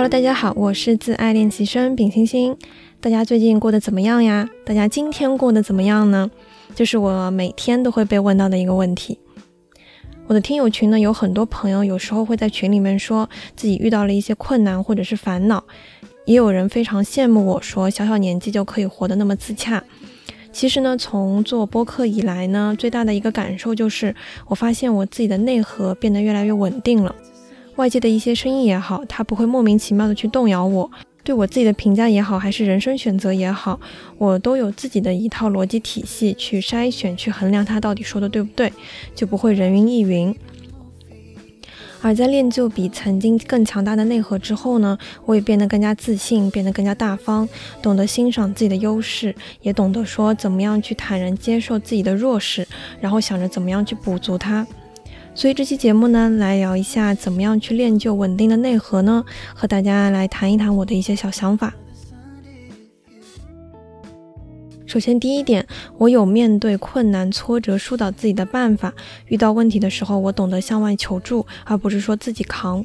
Hello，大家好，我是自爱练习生丙星星。大家最近过得怎么样呀？大家今天过得怎么样呢？这是我每天都会被问到的一个问题。我的听友群呢，有很多朋友，有时候会在群里面说自己遇到了一些困难或者是烦恼，也有人非常羡慕我说小小年纪就可以活得那么自洽。其实呢，从做播客以来呢，最大的一个感受就是，我发现我自己的内核变得越来越稳定了。外界的一些声音也好，它不会莫名其妙的去动摇我，对我自己的评价也好，还是人生选择也好，我都有自己的一套逻辑体系去筛选、去衡量他到底说的对不对，就不会人云亦云。而在练就比曾经更强大的内核之后呢，我也变得更加自信，变得更加大方，懂得欣赏自己的优势，也懂得说怎么样去坦然接受自己的弱势，然后想着怎么样去补足它。所以这期节目呢，来聊一下怎么样去练就稳定的内核呢？和大家来谈一谈我的一些小想法。首先，第一点，我有面对困难、挫折、疏导自己的办法。遇到问题的时候，我懂得向外求助，而不是说自己扛。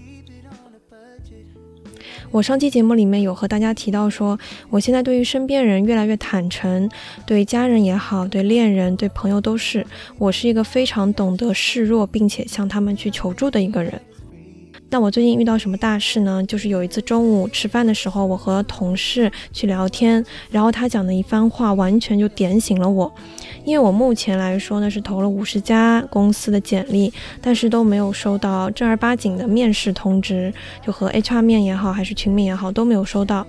我上期节目里面有和大家提到说，我现在对于身边人越来越坦诚，对家人也好，对恋人、对朋友都是，我是一个非常懂得示弱，并且向他们去求助的一个人。那我最近遇到什么大事呢？就是有一次中午吃饭的时候，我和同事去聊天，然后他讲的一番话完全就点醒了我。因为我目前来说呢是投了五十家公司的简历，但是都没有收到正儿八经的面试通知，就和 HR 面也好，还是群面也好都没有收到。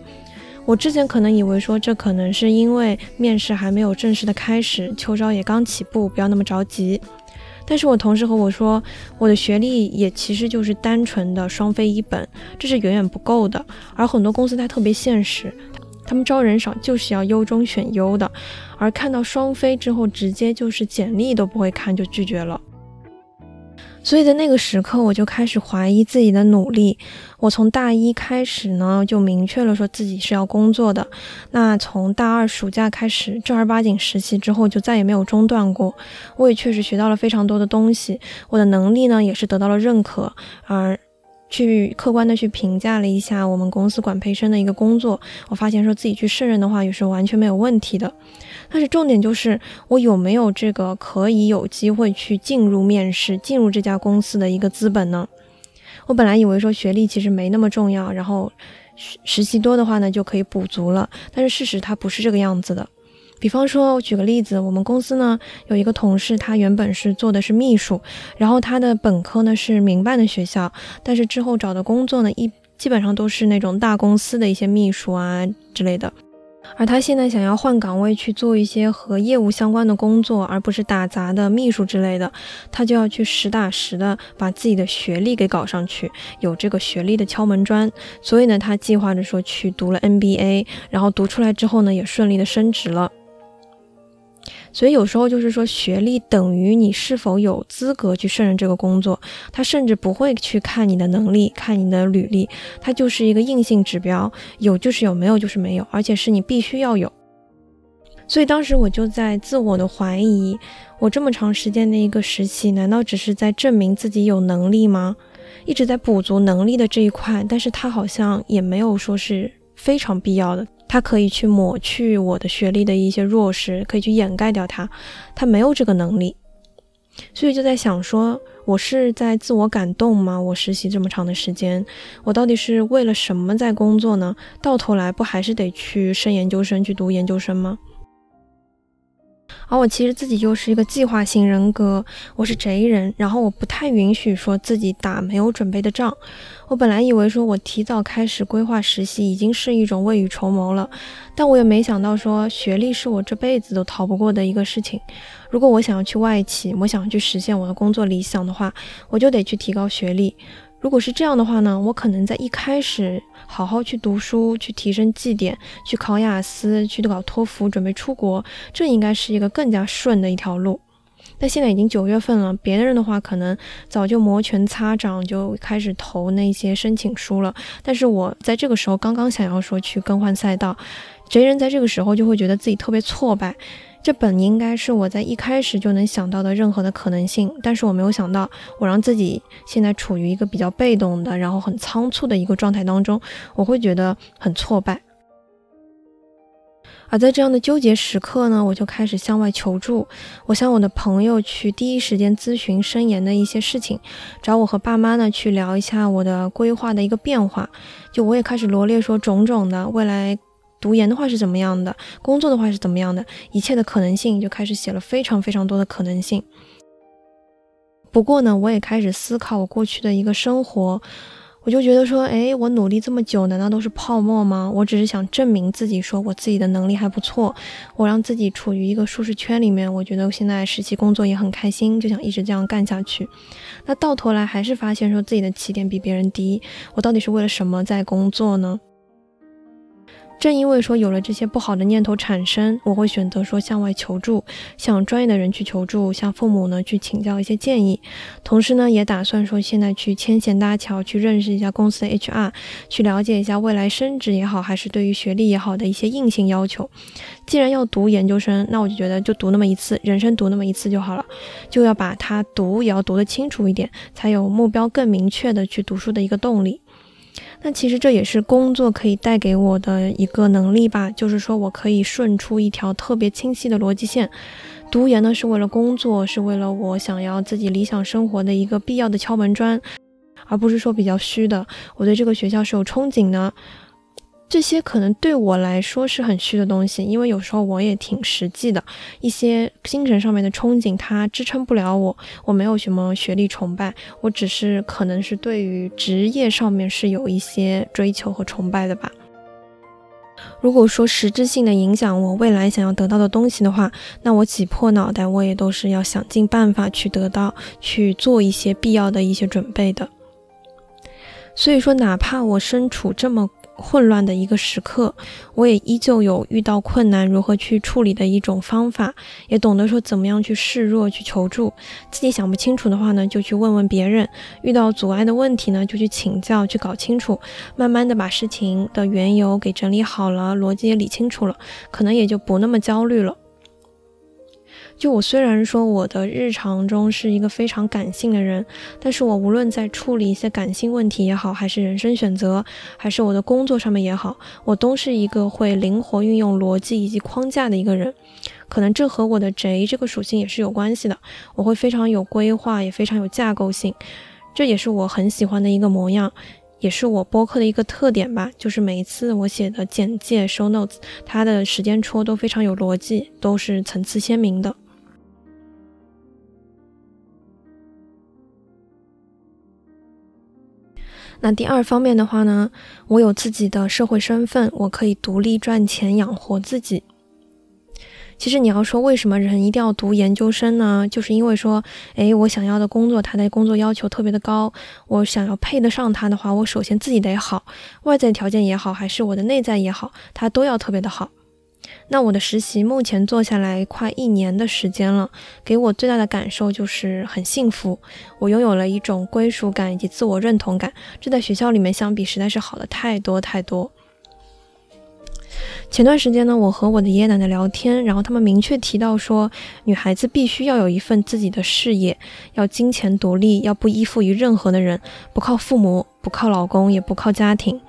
我之前可能以为说这可能是因为面试还没有正式的开始，秋招也刚起步，不要那么着急。但是我同事和我说，我的学历也其实就是单纯的双非一本，这是远远不够的。而很多公司它特别现实，他们招人少就是要优中选优的，而看到双非之后，直接就是简历都不会看就拒绝了。所以在那个时刻，我就开始怀疑自己的努力。我从大一开始呢，就明确了说自己是要工作的。那从大二暑假开始正儿八经实习之后，就再也没有中断过。我也确实学到了非常多的东西，我的能力呢也是得到了认可。而去客观的去评价了一下我们公司管培生的一个工作，我发现说自己去胜任的话也是完全没有问题的。但是重点就是我有没有这个可以有机会去进入面试、进入这家公司的一个资本呢？我本来以为说学历其实没那么重要，然后实习多的话呢就可以补足了。但是事实它不是这个样子的。比方说，我举个例子，我们公司呢有一个同事，他原本是做的是秘书，然后他的本科呢是民办的学校，但是之后找的工作呢一基本上都是那种大公司的一些秘书啊之类的。而他现在想要换岗位去做一些和业务相关的工作，而不是打杂的秘书之类的，他就要去实打实的把自己的学历给搞上去，有这个学历的敲门砖。所以呢，他计划着说去读了 NBA，然后读出来之后呢，也顺利的升职了。所以有时候就是说，学历等于你是否有资格去胜任这个工作，他甚至不会去看你的能力，看你的履历，它就是一个硬性指标，有就是有，没有就是没有，而且是你必须要有。所以当时我就在自我的怀疑，我这么长时间的一个实习，难道只是在证明自己有能力吗？一直在补足能力的这一块，但是他好像也没有说是非常必要的。他可以去抹去我的学历的一些弱势，可以去掩盖掉它，他没有这个能力，所以就在想说，我是在自我感动吗？我实习这么长的时间，我到底是为了什么在工作呢？到头来不还是得去升研究生，去读研究生吗？而我其实自己就是一个计划型人格，我是贼人，然后我不太允许说自己打没有准备的仗。我本来以为说我提早开始规划实习已经是一种未雨绸缪了，但我也没想到说学历是我这辈子都逃不过的一个事情。如果我想要去外企，我想要去实现我的工作理想的话，我就得去提高学历。如果是这样的话呢，我可能在一开始好好去读书，去提升绩点，去考雅思，去搞托福，准备出国，这应该是一个更加顺的一条路。但现在已经九月份了，别的人的话可能早就摩拳擦掌，就开始投那些申请书了。但是我在这个时候刚刚想要说去更换赛道，贼人在这个时候就会觉得自己特别挫败。这本应该是我在一开始就能想到的任何的可能性，但是我没有想到，我让自己现在处于一个比较被动的，然后很仓促的一个状态当中，我会觉得很挫败。而在这样的纠结时刻呢，我就开始向外求助，我向我的朋友去第一时间咨询申研的一些事情，找我和爸妈呢去聊一下我的规划的一个变化，就我也开始罗列说种种的未来。读研的话是怎么样的？工作的话是怎么样的？一切的可能性就开始写了非常非常多的可能性。不过呢，我也开始思考我过去的一个生活，我就觉得说，哎，我努力这么久，难道都是泡沫吗？我只是想证明自己，说我自己的能力还不错，我让自己处于一个舒适圈里面。我觉得现在实习工作也很开心，就想一直这样干下去。那到头来还是发现说自己的起点比别人低，我到底是为了什么在工作呢？正因为说有了这些不好的念头产生，我会选择说向外求助，向专业的人去求助，向父母呢去请教一些建议。同时呢，也打算说现在去牵线搭桥，去认识一下公司的 HR，去了解一下未来升职也好，还是对于学历也好的一些硬性要求。既然要读研究生，那我就觉得就读那么一次，人生读那么一次就好了，就要把它读也要读得清楚一点，才有目标更明确的去读书的一个动力。那其实这也是工作可以带给我的一个能力吧，就是说我可以顺出一条特别清晰的逻辑线。读研呢是为了工作，是为了我想要自己理想生活的一个必要的敲门砖，而不是说比较虚的。我对这个学校是有憧憬的。这些可能对我来说是很虚的东西，因为有时候我也挺实际的。一些精神上面的憧憬，它支撑不了我。我没有什么学历崇拜，我只是可能是对于职业上面是有一些追求和崇拜的吧。如果说实质性的影响我未来想要得到的东西的话，那我挤破脑袋，我也都是要想尽办法去得到，去做一些必要的一些准备的。所以说，哪怕我身处这么。混乱的一个时刻，我也依旧有遇到困难如何去处理的一种方法，也懂得说怎么样去示弱去求助。自己想不清楚的话呢，就去问问别人；遇到阻碍的问题呢，就去请教去搞清楚。慢慢的把事情的缘由给整理好了，逻辑也理清楚了，可能也就不那么焦虑了。就我虽然说我的日常中是一个非常感性的人，但是我无论在处理一些感性问题也好，还是人生选择，还是我的工作上面也好，我都是一个会灵活运用逻辑以及框架的一个人。可能这和我的贼这个属性也是有关系的。我会非常有规划，也非常有架构性，这也是我很喜欢的一个模样，也是我播客的一个特点吧。就是每一次我写的简介 show notes，它的时间戳都非常有逻辑，都是层次鲜明的。那第二方面的话呢，我有自己的社会身份，我可以独立赚钱养活自己。其实你要说为什么人一定要读研究生呢？就是因为说，诶，我想要的工作，他的工作要求特别的高，我想要配得上他的话，我首先自己得好，外在条件也好，还是我的内在也好，他都要特别的好。那我的实习目前做下来快一年的时间了，给我最大的感受就是很幸福，我拥有了一种归属感以及自我认同感，这在学校里面相比实在是好了太多太多。前段时间呢，我和我的爷爷奶奶聊天，然后他们明确提到说，女孩子必须要有一份自己的事业，要金钱独立，要不依附于任何的人，不靠父母，不靠老公，也不靠家庭。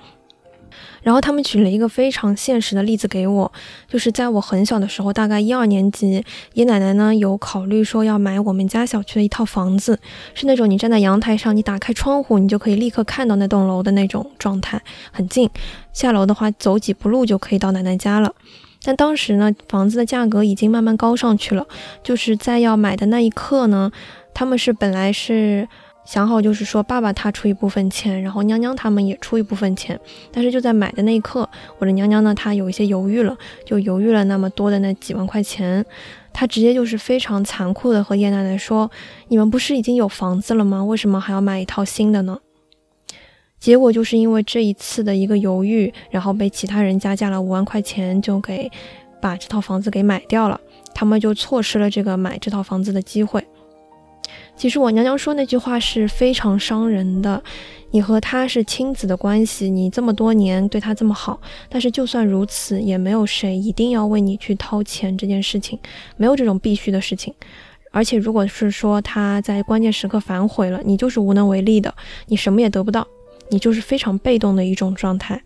然后他们举了一个非常现实的例子给我，就是在我很小的时候，大概一二年级，爷奶奶呢有考虑说要买我们家小区的一套房子，是那种你站在阳台上，你打开窗户，你就可以立刻看到那栋楼的那种状态，很近，下楼的话走几步路就可以到奶奶家了。但当时呢，房子的价格已经慢慢高上去了，就是在要买的那一刻呢，他们是本来是。想好就是说，爸爸他出一部分钱，然后娘娘他们也出一部分钱。但是就在买的那一刻，我的娘娘呢，她有一些犹豫了，就犹豫了那么多的那几万块钱。她直接就是非常残酷的和爷爷奶奶说：“你们不是已经有房子了吗？为什么还要买一套新的呢？”结果就是因为这一次的一个犹豫，然后被其他人加价了五万块钱，就给把这套房子给买掉了。他们就错失了这个买这套房子的机会。其实我娘娘说那句话是非常伤人的。你和他是亲子的关系，你这么多年对他这么好，但是就算如此，也没有谁一定要为你去掏钱这件事情，没有这种必须的事情。而且如果是说他在关键时刻反悔了，你就是无能为力的，你什么也得不到，你就是非常被动的一种状态。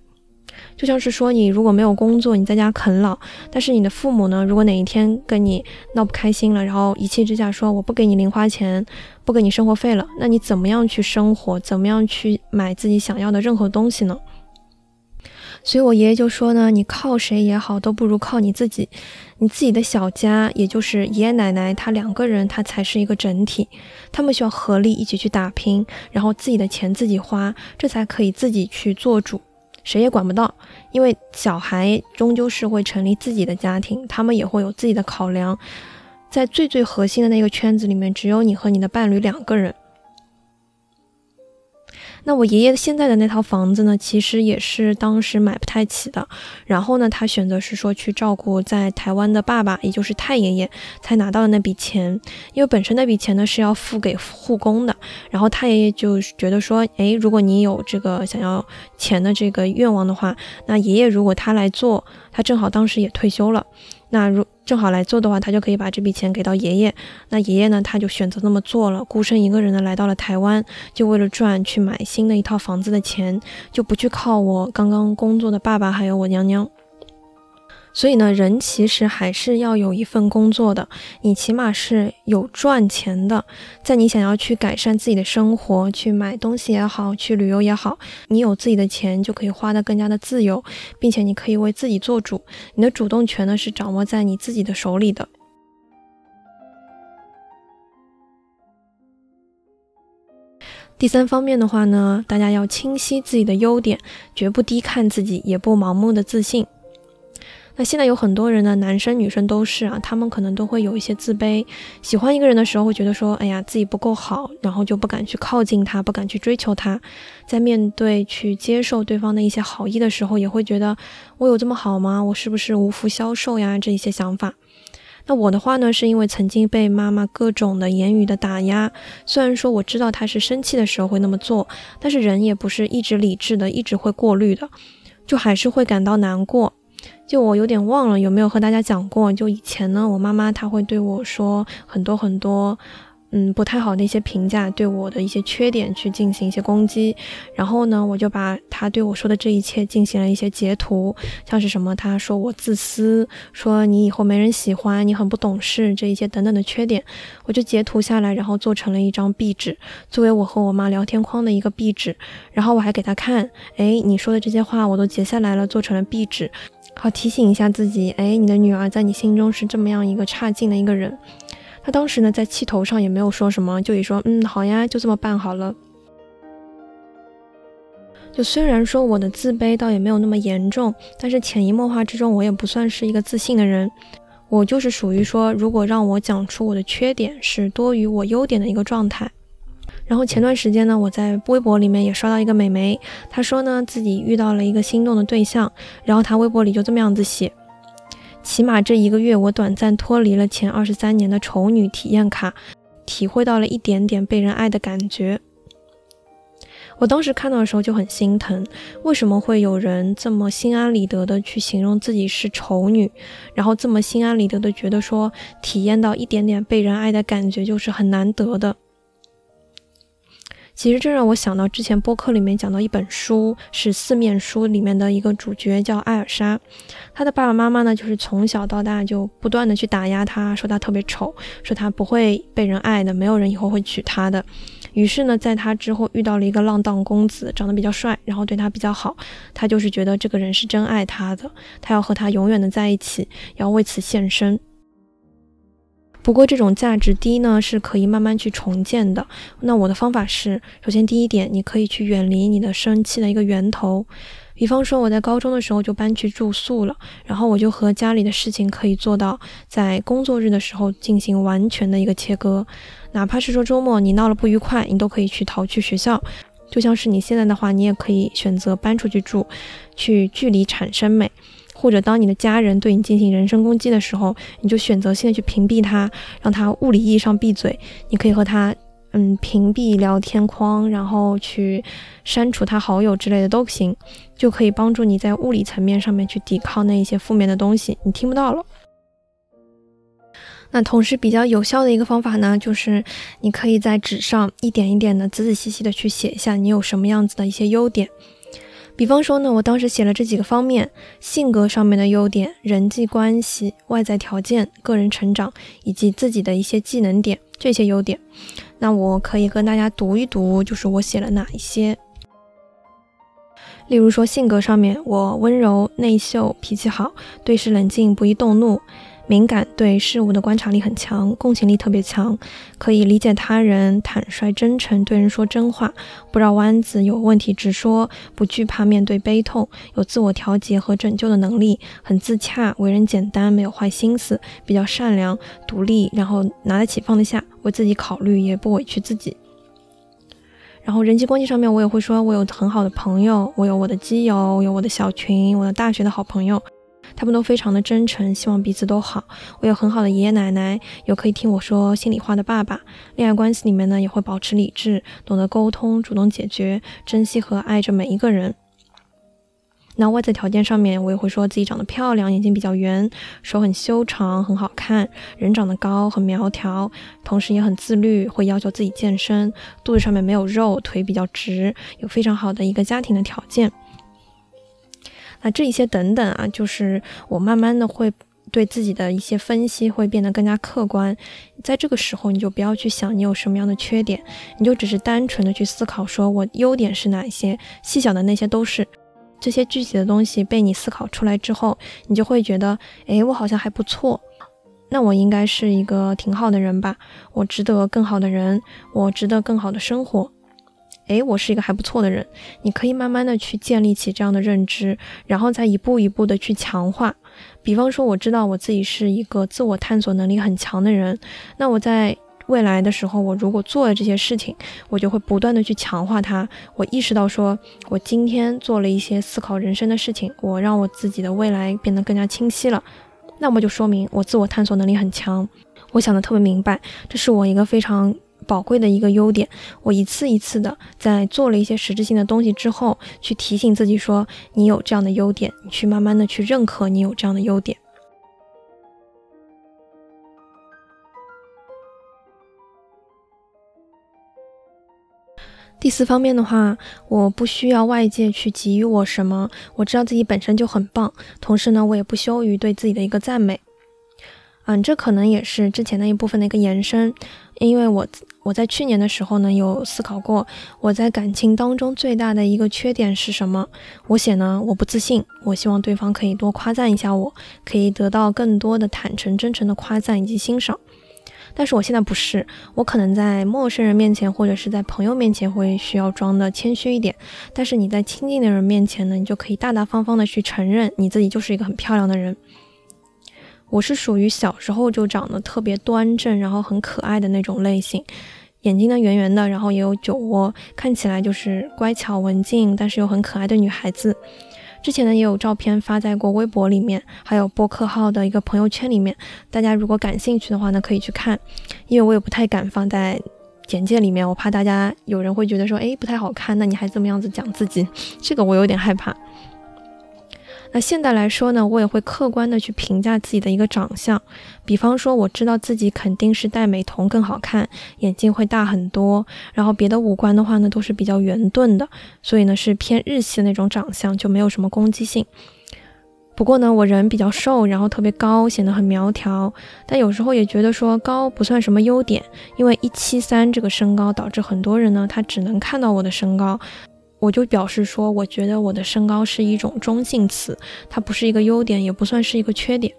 就像是说，你如果没有工作，你在家啃老，但是你的父母呢，如果哪一天跟你闹不开心了，然后一气之下说我不给你零花钱，不给你生活费了，那你怎么样去生活？怎么样去买自己想要的任何东西呢？所以我爷爷就说呢，你靠谁也好，都不如靠你自己。你自己的小家，也就是爷爷奶奶他两个人，他才是一个整体，他们需要合力一起去打拼，然后自己的钱自己花，这才可以自己去做主。谁也管不到，因为小孩终究是会成立自己的家庭，他们也会有自己的考量。在最最核心的那个圈子里面，只有你和你的伴侣两个人。那我爷爷现在的那套房子呢，其实也是当时买不太起的。然后呢，他选择是说去照顾在台湾的爸爸，也就是太爷爷，才拿到了那笔钱。因为本身那笔钱呢是要付给护工的。然后太爷爷就觉得说，诶，如果你有这个想要钱的这个愿望的话，那爷爷如果他来做，他正好当时也退休了。那如正好来做的话，他就可以把这笔钱给到爷爷。那爷爷呢，他就选择那么做了，孤身一个人的来到了台湾，就为了赚去买新的一套房子的钱，就不去靠我刚刚工作的爸爸还有我娘娘。所以呢，人其实还是要有一份工作的，你起码是有赚钱的。在你想要去改善自己的生活，去买东西也好，去旅游也好，你有自己的钱就可以花得更加的自由，并且你可以为自己做主，你的主动权呢是掌握在你自己的手里的。第三方面的话呢，大家要清晰自己的优点，绝不低看自己，也不盲目的自信。那现在有很多人呢，男生女生都是啊，他们可能都会有一些自卑，喜欢一个人的时候会觉得说，哎呀，自己不够好，然后就不敢去靠近他，不敢去追求他，在面对去接受对方的一些好意的时候，也会觉得我有这么好吗？我是不是无福消受呀？这一些想法。那我的话呢，是因为曾经被妈妈各种的言语的打压，虽然说我知道她是生气的时候会那么做，但是人也不是一直理智的，一直会过滤的，就还是会感到难过。就我有点忘了有没有和大家讲过，就以前呢，我妈妈她会对我说很多很多，嗯，不太好的一些评价，对我的一些缺点去进行一些攻击，然后呢，我就把她对我说的这一切进行了一些截图，像是什么，她说我自私，说你以后没人喜欢，你很不懂事，这一些等等的缺点，我就截图下来，然后做成了一张壁纸，作为我和我妈聊天框的一个壁纸，然后我还给她看，哎，你说的这些话我都截下来了，做成了壁纸。好提醒一下自己，哎，你的女儿在你心中是这么样一个差劲的一个人。他当时呢，在气头上也没有说什么，就也说，嗯，好呀，就这么办好了。就虽然说我的自卑倒也没有那么严重，但是潜移默化之中，我也不算是一个自信的人。我就是属于说，如果让我讲出我的缺点是多于我优点的一个状态。然后前段时间呢，我在微博里面也刷到一个美眉，她说呢自己遇到了一个心动的对象，然后她微博里就这么样子写：起码这一个月，我短暂脱离了前二十三年的丑女体验卡，体会到了一点点被人爱的感觉。我当时看到的时候就很心疼，为什么会有人这么心安理得的去形容自己是丑女，然后这么心安理得的觉得说体验到一点点被人爱的感觉就是很难得的。其实这让我想到之前播客里面讲到一本书，是《四面书》里面的一个主角叫艾尔莎，她的爸爸妈妈呢，就是从小到大就不断的去打压她，说她特别丑，说她不会被人爱的，没有人以后会娶她的。于是呢，在她之后遇到了一个浪荡公子，长得比较帅，然后对她比较好，她就是觉得这个人是真爱她的，她要和他永远的在一起，要为此献身。不过这种价值低呢，是可以慢慢去重建的。那我的方法是，首先第一点，你可以去远离你的生气的一个源头。比方说，我在高中的时候就搬去住宿了，然后我就和家里的事情可以做到在工作日的时候进行完全的一个切割。哪怕是说周末你闹了不愉快，你都可以去逃去学校。就像是你现在的话，你也可以选择搬出去住，去距离产生美。或者当你的家人对你进行人身攻击的时候，你就选择性的去屏蔽他，让他物理意义上闭嘴。你可以和他嗯，屏蔽聊天框，然后去删除他好友之类的都行，就可以帮助你在物理层面上面去抵抗那一些负面的东西，你听不到了。那同时比较有效的一个方法呢，就是你可以在纸上一点一点的、仔仔细细的去写一下你有什么样子的一些优点。比方说呢，我当时写了这几个方面：性格上面的优点、人际关系、外在条件、个人成长以及自己的一些技能点这些优点。那我可以跟大家读一读，就是我写了哪一些。例如说性格上面，我温柔内秀，脾气好，对事冷静，不易动怒。敏感，对事物的观察力很强，共情力特别强，可以理解他人，坦率真诚，对人说真话，不绕弯子，有问题直说，不惧怕面对悲痛，有自我调节和拯救的能力，很自洽，为人简单，没有坏心思，比较善良，独立，然后拿得起放得下，为自己考虑，也不委屈自己。然后人际关系上面，我也会说，我有很好的朋友，我有我的基友，有我的小群，我的大学的好朋友。他们都非常的真诚，希望彼此都好。我有很好的爷爷奶奶，有可以听我说心里话的爸爸。恋爱关系里面呢，也会保持理智，懂得沟通，主动解决，珍惜和爱着每一个人。那外在条件上面，我也会说自己长得漂亮，眼睛比较圆，手很修长，很好看，人长得高，很苗条，同时也很自律，会要求自己健身，肚子上面没有肉，腿比较直，有非常好的一个家庭的条件。那这一些等等啊，就是我慢慢的会对自己的一些分析会变得更加客观，在这个时候你就不要去想你有什么样的缺点，你就只是单纯的去思考，说我优点是哪一些，细小的那些都是，这些具体的东西被你思考出来之后，你就会觉得，哎，我好像还不错，那我应该是一个挺好的人吧，我值得更好的人，我值得更好的生活。诶，我是一个还不错的人，你可以慢慢的去建立起这样的认知，然后再一步一步的去强化。比方说，我知道我自己是一个自我探索能力很强的人，那我在未来的时候，我如果做了这些事情，我就会不断的去强化它。我意识到说，我今天做了一些思考人生的事情，我让我自己的未来变得更加清晰了，那么就说明我自我探索能力很强，我想的特别明白，这是我一个非常。宝贵的一个优点，我一次一次的在做了一些实质性的东西之后，去提醒自己说，你有这样的优点，你去慢慢的去认可你有这样的优点。第四方面的话，我不需要外界去给予我什么，我知道自己本身就很棒，同时呢，我也不羞于对自己的一个赞美。嗯，这可能也是之前那一部分的一个延伸，因为我。我在去年的时候呢，有思考过我在感情当中最大的一个缺点是什么。我写呢，我不自信，我希望对方可以多夸赞一下我，可以得到更多的坦诚、真诚的夸赞以及欣赏。但是我现在不是，我可能在陌生人面前或者是在朋友面前会需要装的谦虚一点，但是你在亲近的人面前呢，你就可以大大方方的去承认你自己就是一个很漂亮的人。我是属于小时候就长得特别端正，然后很可爱的那种类型，眼睛呢圆圆的，然后也有酒窝，看起来就是乖巧文静，但是又很可爱的女孩子。之前呢也有照片发在过微博里面，还有播客号的一个朋友圈里面，大家如果感兴趣的话呢，可以去看，因为我也不太敢放在简介里面，我怕大家有人会觉得说，哎，不太好看，那你还这么样子讲自己，这个我有点害怕。那现在来说呢，我也会客观的去评价自己的一个长相，比方说我知道自己肯定是戴美瞳更好看，眼睛会大很多，然后别的五官的话呢都是比较圆钝的，所以呢是偏日系的那种长相，就没有什么攻击性。不过呢，我人比较瘦，然后特别高，显得很苗条，但有时候也觉得说高不算什么优点，因为一七三这个身高导致很多人呢他只能看到我的身高。我就表示说，我觉得我的身高是一种中性词，它不是一个优点，也不算是一个缺点。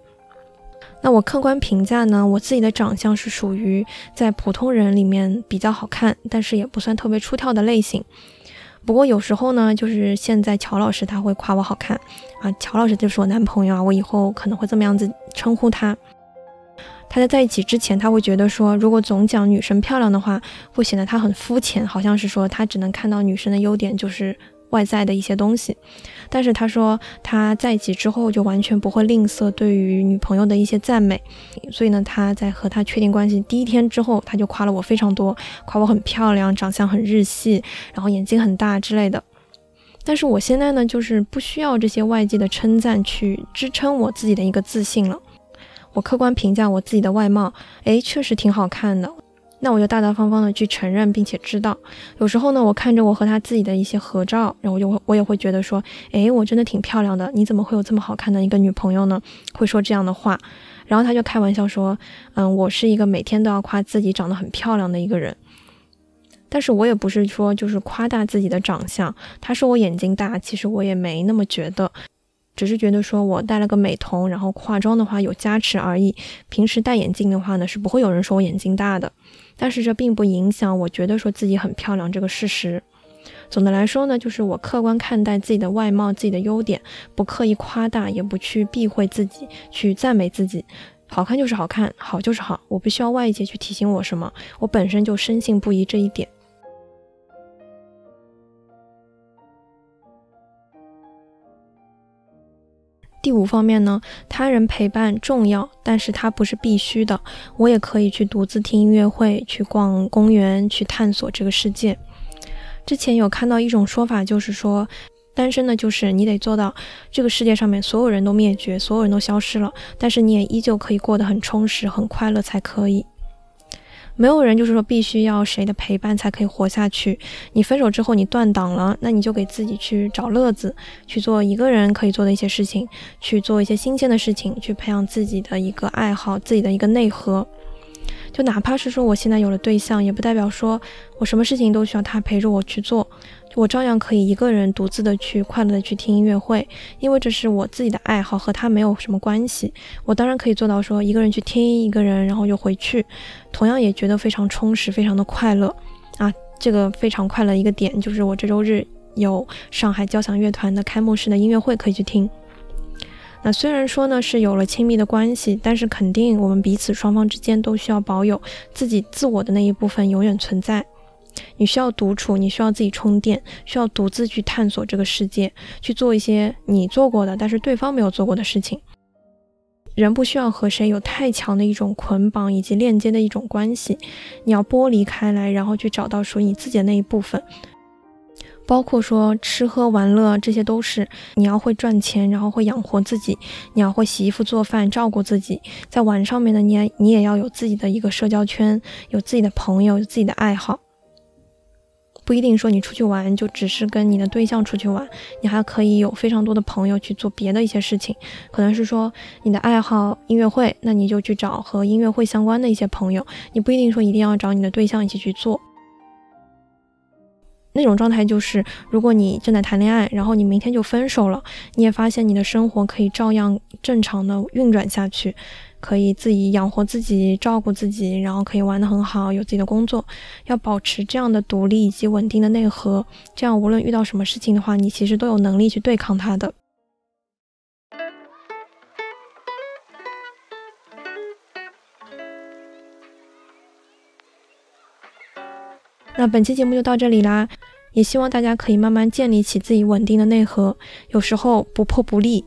那我客观评价呢，我自己的长相是属于在普通人里面比较好看，但是也不算特别出挑的类型。不过有时候呢，就是现在乔老师他会夸我好看啊，乔老师就是我男朋友啊，我以后可能会这么样子称呼他。他在在一起之前，他会觉得说，如果总讲女生漂亮的话，会显得他很肤浅，好像是说他只能看到女生的优点，就是外在的一些东西。但是他说他在一起之后就完全不会吝啬对于女朋友的一些赞美，所以呢，他在和他确定关系第一天之后，他就夸了我非常多，夸我很漂亮，长相很日系，然后眼睛很大之类的。但是我现在呢，就是不需要这些外界的称赞去支撑我自己的一个自信了。我客观评价我自己的外貌，诶，确实挺好看的。那我就大大方方的去承认，并且知道，有时候呢，我看着我和他自己的一些合照，然后我就我也会觉得说，诶，我真的挺漂亮的，你怎么会有这么好看的一个女朋友呢？会说这样的话，然后他就开玩笑说，嗯，我是一个每天都要夸自己长得很漂亮的一个人，但是我也不是说就是夸大自己的长相，他说我眼睛大，其实我也没那么觉得。只是觉得说我戴了个美瞳，然后化妆的话有加持而已。平时戴眼镜的话呢，是不会有人说我眼睛大的。但是这并不影响我觉得说自己很漂亮这个事实。总的来说呢，就是我客观看待自己的外貌、自己的优点，不刻意夸大，也不去避讳自己，去赞美自己。好看就是好看，好就是好，我不需要外界去提醒我什么，我本身就深信不疑这一点。第五方面呢，他人陪伴重要，但是它不是必须的。我也可以去独自听音乐会，去逛公园，去探索这个世界。之前有看到一种说法，就是说，单身的就是你得做到这个世界上面所有人都灭绝，所有人都消失了，但是你也依旧可以过得很充实、很快乐才可以。没有人就是说必须要谁的陪伴才可以活下去。你分手之后你断档了，那你就给自己去找乐子，去做一个人可以做的一些事情，去做一些新鲜的事情，去培养自己的一个爱好，自己的一个内核。就哪怕是说我现在有了对象，也不代表说我什么事情都需要他陪着我去做。我照样可以一个人独自的去快乐的去听音乐会，因为这是我自己的爱好，和他没有什么关系。我当然可以做到说一个人去听，一个人然后就回去，同样也觉得非常充实，非常的快乐啊！这个非常快乐一个点就是我这周日有上海交响乐团的开幕式的音乐会可以去听。那虽然说呢是有了亲密的关系，但是肯定我们彼此双方之间都需要保有自己自我的那一部分永远存在。你需要独处，你需要自己充电，需要独自去探索这个世界，去做一些你做过的，但是对方没有做过的事情。人不需要和谁有太强的一种捆绑以及链接的一种关系，你要剥离开来，然后去找到属于你自己的那一部分。包括说吃喝玩乐，这些都是你要会赚钱，然后会养活自己，你要会洗衣服做饭，照顾自己。在玩上面呢，你也你也要有自己的一个社交圈，有自己的朋友，有自己的爱好。不一定说你出去玩就只是跟你的对象出去玩，你还可以有非常多的朋友去做别的一些事情。可能是说你的爱好音乐会，那你就去找和音乐会相关的一些朋友。你不一定说一定要找你的对象一起去做。那种状态就是，如果你正在谈恋爱，然后你明天就分手了，你也发现你的生活可以照样正常的运转下去。可以自己养活自己，照顾自己，然后可以玩得很好，有自己的工作，要保持这样的独立以及稳定的内核，这样无论遇到什么事情的话，你其实都有能力去对抗它的。那本期节目就到这里啦，也希望大家可以慢慢建立起自己稳定的内核，有时候不破不立。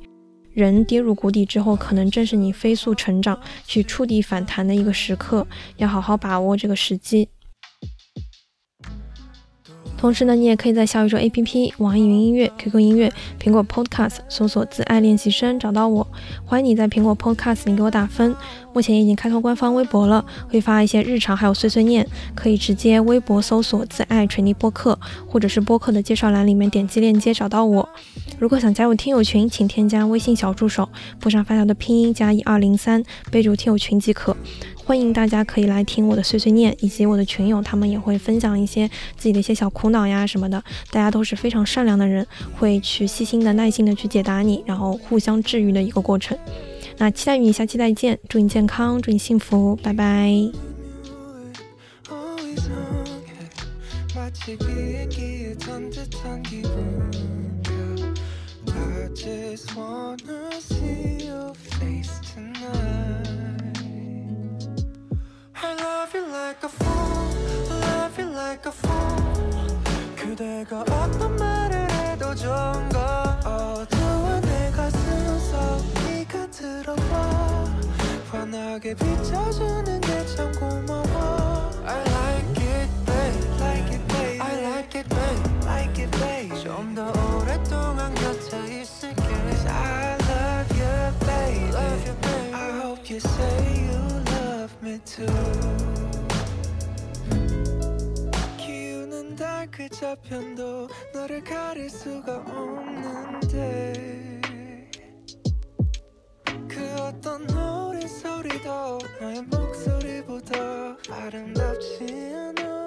人跌入谷底之后，可能正是你飞速成长、去触底反弹的一个时刻，要好好把握这个时机。同时呢，你也可以在小宇宙 APP、网易云音乐、QQ 音乐、苹果 Podcast 搜索“自爱练习生”找到我。欢迎你在苹果 Podcast 里给我打分。目前已经开通官方微博了，会发一些日常还有碎碎念，可以直接微博搜索“自爱锤泥播客”，或者是播客的介绍栏里面点击链接找到我。如果想加入听友群，请添加微信小助手，附上发条的拼音加一二零三，备注听友群即可。欢迎大家可以来听我的碎碎念，以及我的群友，他们也会分享一些自己的一些小苦恼呀什么的。大家都是非常善良的人，会去细心的、耐心的去解答你，然后互相治愈的一个过程。那期待与你下期再见，祝你健康，祝你幸福，拜拜。I just wanna see your face tonight you like a fool Love you like a fool 그대가 어떤 말을 해도 좋은 거. 어두운 내 가슴 속 네가 들어와 환하게 비춰주는 게 참 고마워 I like it babe like it babe I like it babe like it babe 좀 더 오랫동안 곁에 있을게 Cause I love you babe love you babe I hope you say you love me too. 기우는 달그 저편도 너를 가릴 수가 없는데. 그 어떤 노래 소리도 너의 목소리보다 아름답지 않아